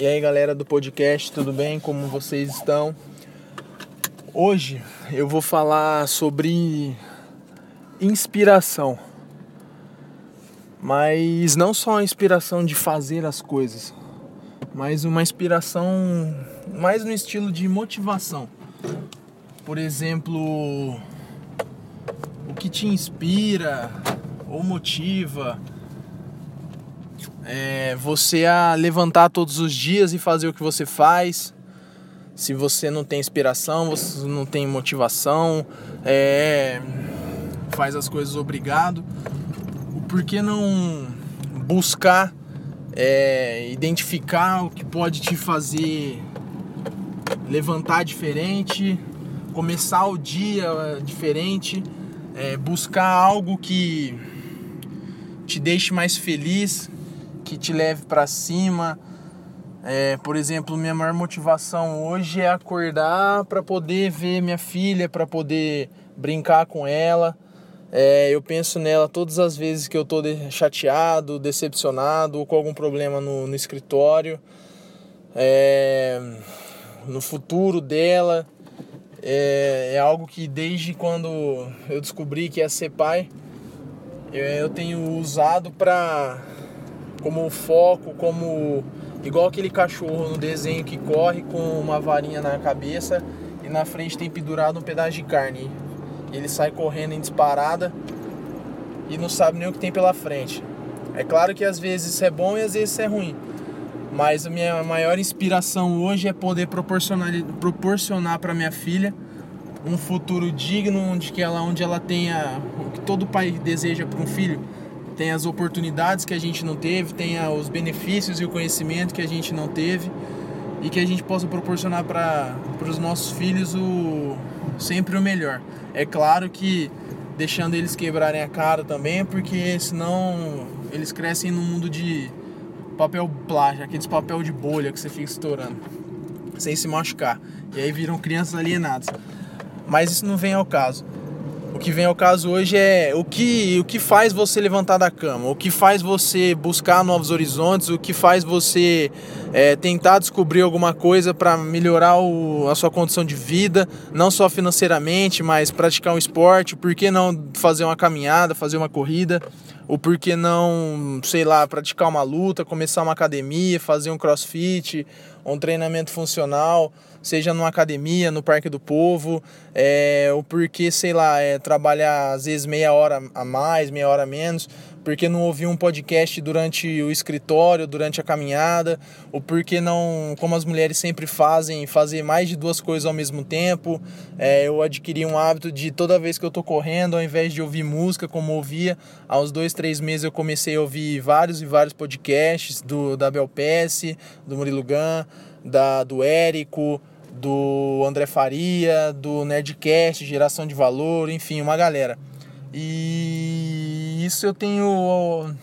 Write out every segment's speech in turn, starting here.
E aí galera do podcast, tudo bem? Como vocês estão? Hoje eu vou falar sobre inspiração. Mas não só a inspiração de fazer as coisas, mas uma inspiração mais no estilo de motivação. Por exemplo, o que te inspira ou motiva é, você a levantar todos os dias e fazer o que você faz. Se você não tem inspiração, você não tem motivação, é, faz as coisas obrigado. Por que não buscar é, identificar o que pode te fazer levantar diferente, começar o dia diferente, é, buscar algo que te deixe mais feliz, que te leve para cima. É, por exemplo, minha maior motivação hoje é acordar para poder ver minha filha, para poder brincar com ela. É, eu penso nela todas as vezes que eu estou chateado, decepcionado ou com algum problema no, no escritório, é, no futuro dela. É, é, algo que desde quando eu descobri que ia ser pai, eu, eu tenho usado para como foco, como igual aquele cachorro no desenho que corre com uma varinha na cabeça e na frente tem pendurado um pedaço de carne. Ele sai correndo em disparada e não sabe nem o que tem pela frente. É claro que às vezes isso é bom e às vezes isso é ruim. Mas a minha maior inspiração hoje é poder proporcionar proporcionar para minha filha um futuro digno onde que ela onde ela tenha o que todo pai deseja para um filho, tem as oportunidades que a gente não teve, tem os benefícios e o conhecimento que a gente não teve e que a gente possa proporcionar para os nossos filhos o sempre o melhor. É claro que deixando eles quebrarem a cara também, porque senão eles crescem no mundo de papel plástico, aqueles papel de bolha que você fica estourando, sem se machucar. E aí viram crianças alienadas. Mas isso não vem ao caso. O que vem ao caso hoje é o que, o que faz você levantar da cama, o que faz você buscar novos horizontes, o que faz você é, tentar descobrir alguma coisa para melhorar o, a sua condição de vida, não só financeiramente, mas praticar um esporte, por que não fazer uma caminhada, fazer uma corrida, ou por que não, sei lá, praticar uma luta, começar uma academia, fazer um crossfit, um treinamento funcional, seja numa academia, no Parque do Povo, é, ou porque, sei lá, é, trabalhar às vezes meia hora a mais, meia hora a menos, porque não ouvir um podcast durante o escritório, durante a caminhada, ou porque não, como as mulheres sempre fazem, fazer mais de duas coisas ao mesmo tempo. É, eu adquiri um hábito de toda vez que eu tô correndo, ao invés de ouvir música como ouvia, aos dois, três meses eu comecei a ouvir vários e vários podcasts do da Bel do Murilo Gun, da, do Érico, do André Faria, do Nerdcast, Geração de Valor, enfim, uma galera. E isso eu tenho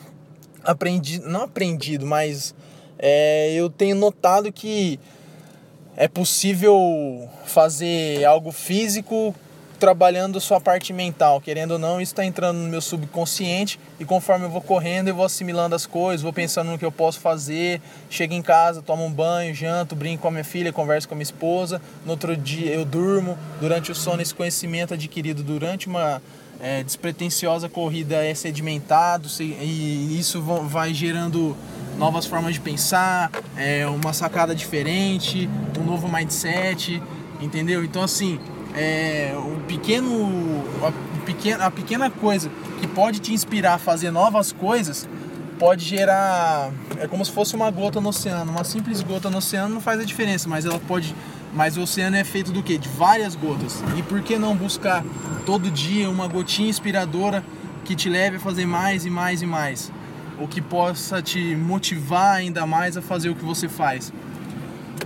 aprendido, não aprendido, mas é, eu tenho notado que é possível fazer algo físico trabalhando sua parte mental, querendo ou não, isso está entrando no meu subconsciente e conforme eu vou correndo, eu vou assimilando as coisas, vou pensando no que eu posso fazer, chego em casa, tomo um banho, janto, brinco com a minha filha, converso com a minha esposa, no outro dia eu durmo, durante o sono esse conhecimento adquirido durante uma é, despretensiosa corrida é sedimentado e isso vai gerando novas formas de pensar, é, uma sacada diferente, um novo mindset, entendeu? Então assim, é, pequeno, a, pequena, a pequena coisa que pode te inspirar a fazer novas coisas pode gerar é como se fosse uma gota no oceano. Uma simples gota no oceano não faz a diferença mas ela pode mas o oceano é feito do que de várias gotas. E por que não buscar todo dia uma gotinha inspiradora que te leve a fazer mais e mais e mais? O que possa te motivar ainda mais a fazer o que você faz.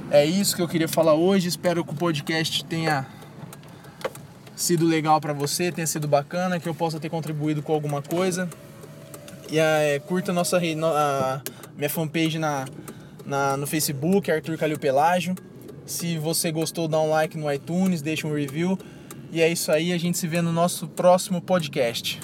É isso que eu queria falar hoje. Espero que o podcast tenha sido legal para você, tenha sido bacana, que eu possa ter contribuído com alguma coisa. E é, curta nossa a minha fanpage na, na, no Facebook, Arthur Calil Pelágio. Se você gostou, dá um like no iTunes, deixa um review. E é isso aí, a gente se vê no nosso próximo podcast.